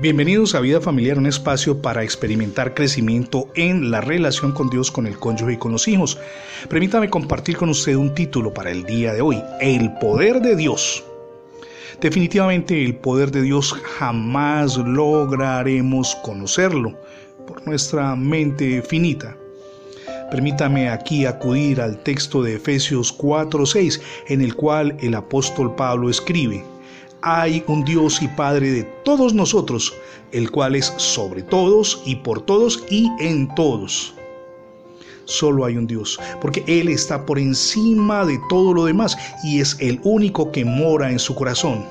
Bienvenidos a Vida Familiar, un espacio para experimentar crecimiento en la relación con Dios, con el cónyuge y con los hijos. Permítame compartir con usted un título para el día de hoy, El poder de Dios. Definitivamente el poder de Dios jamás lograremos conocerlo por nuestra mente finita. Permítame aquí acudir al texto de Efesios 4:6, en el cual el apóstol Pablo escribe, hay un Dios y Padre de todos nosotros, el cual es sobre todos y por todos y en todos. Solo hay un Dios, porque Él está por encima de todo lo demás y es el único que mora en su corazón.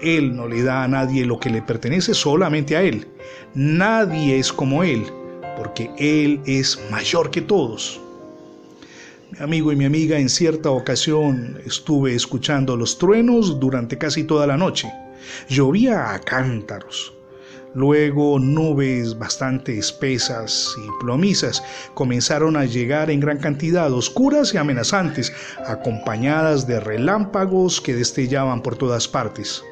Él no le da a nadie lo que le pertenece, solamente a Él. Nadie es como Él, porque Él es mayor que todos. Mi amigo y mi amiga, en cierta ocasión estuve escuchando los truenos durante casi toda la noche. Llovía a cántaros. Luego nubes bastante espesas y plomizas comenzaron a llegar en gran cantidad, oscuras y amenazantes, acompañadas de relámpagos que destellaban por todas partes.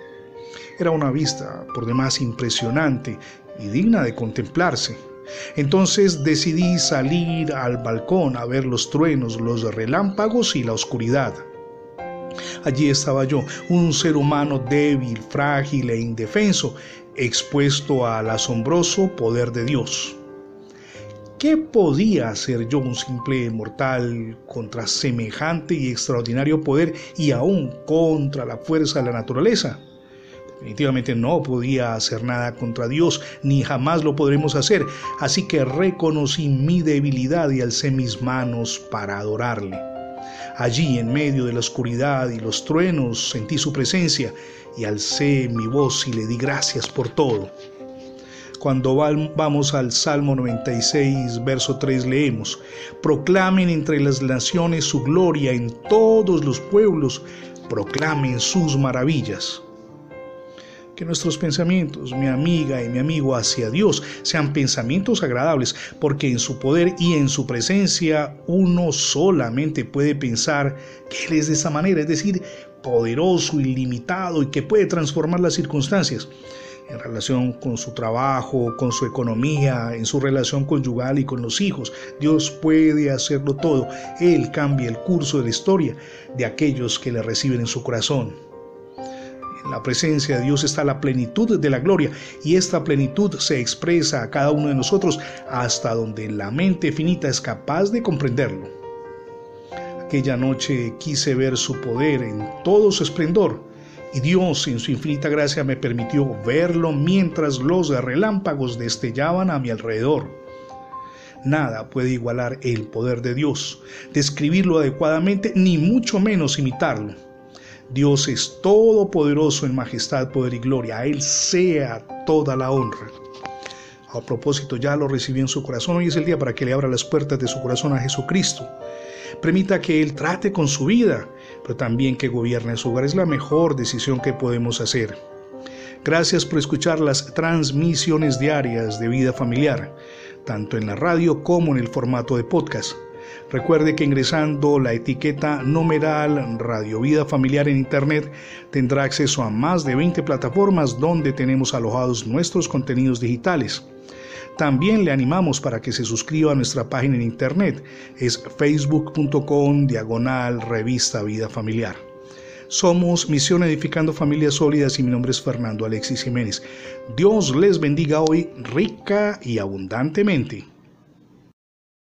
Era una vista por demás impresionante y digna de contemplarse. Entonces decidí salir al balcón a ver los truenos, los relámpagos y la oscuridad. Allí estaba yo, un ser humano débil, frágil e indefenso, expuesto al asombroso poder de Dios. ¿Qué podía hacer yo, un simple mortal, contra semejante y extraordinario poder y aún contra la fuerza de la naturaleza? Definitivamente no podía hacer nada contra Dios, ni jamás lo podremos hacer. Así que reconocí mi debilidad y alcé mis manos para adorarle. Allí, en medio de la oscuridad y los truenos, sentí su presencia y alcé mi voz y le di gracias por todo. Cuando vamos al Salmo 96, verso 3, leemos, Proclamen entre las naciones su gloria en todos los pueblos, proclamen sus maravillas que nuestros pensamientos, mi amiga y mi amigo, hacia Dios sean pensamientos agradables, porque en su poder y en su presencia uno solamente puede pensar que Él es de esa manera, es decir, poderoso, ilimitado y que puede transformar las circunstancias en relación con su trabajo, con su economía, en su relación conyugal y con los hijos. Dios puede hacerlo todo. Él cambia el curso de la historia de aquellos que le reciben en su corazón. La presencia de Dios está la plenitud de la gloria y esta plenitud se expresa a cada uno de nosotros hasta donde la mente finita es capaz de comprenderlo. Aquella noche quise ver su poder en todo su esplendor y Dios en su infinita gracia me permitió verlo mientras los relámpagos destellaban a mi alrededor. Nada puede igualar el poder de Dios, describirlo adecuadamente, ni mucho menos imitarlo. Dios es todopoderoso en majestad, poder y gloria. A Él sea toda la honra. A propósito, ya lo recibió en su corazón. Hoy es el día para que le abra las puertas de su corazón a Jesucristo. Permita que Él trate con su vida, pero también que gobierne su hogar. Es la mejor decisión que podemos hacer. Gracias por escuchar las transmisiones diarias de vida familiar, tanto en la radio como en el formato de podcast. Recuerde que ingresando la etiqueta numeral Radio Vida Familiar en Internet tendrá acceso a más de 20 plataformas donde tenemos alojados nuestros contenidos digitales. También le animamos para que se suscriba a nuestra página en Internet. Es facebook.com diagonal revista Vida Familiar. Somos Misión Edificando Familias Sólidas y mi nombre es Fernando Alexis Jiménez. Dios les bendiga hoy rica y abundantemente.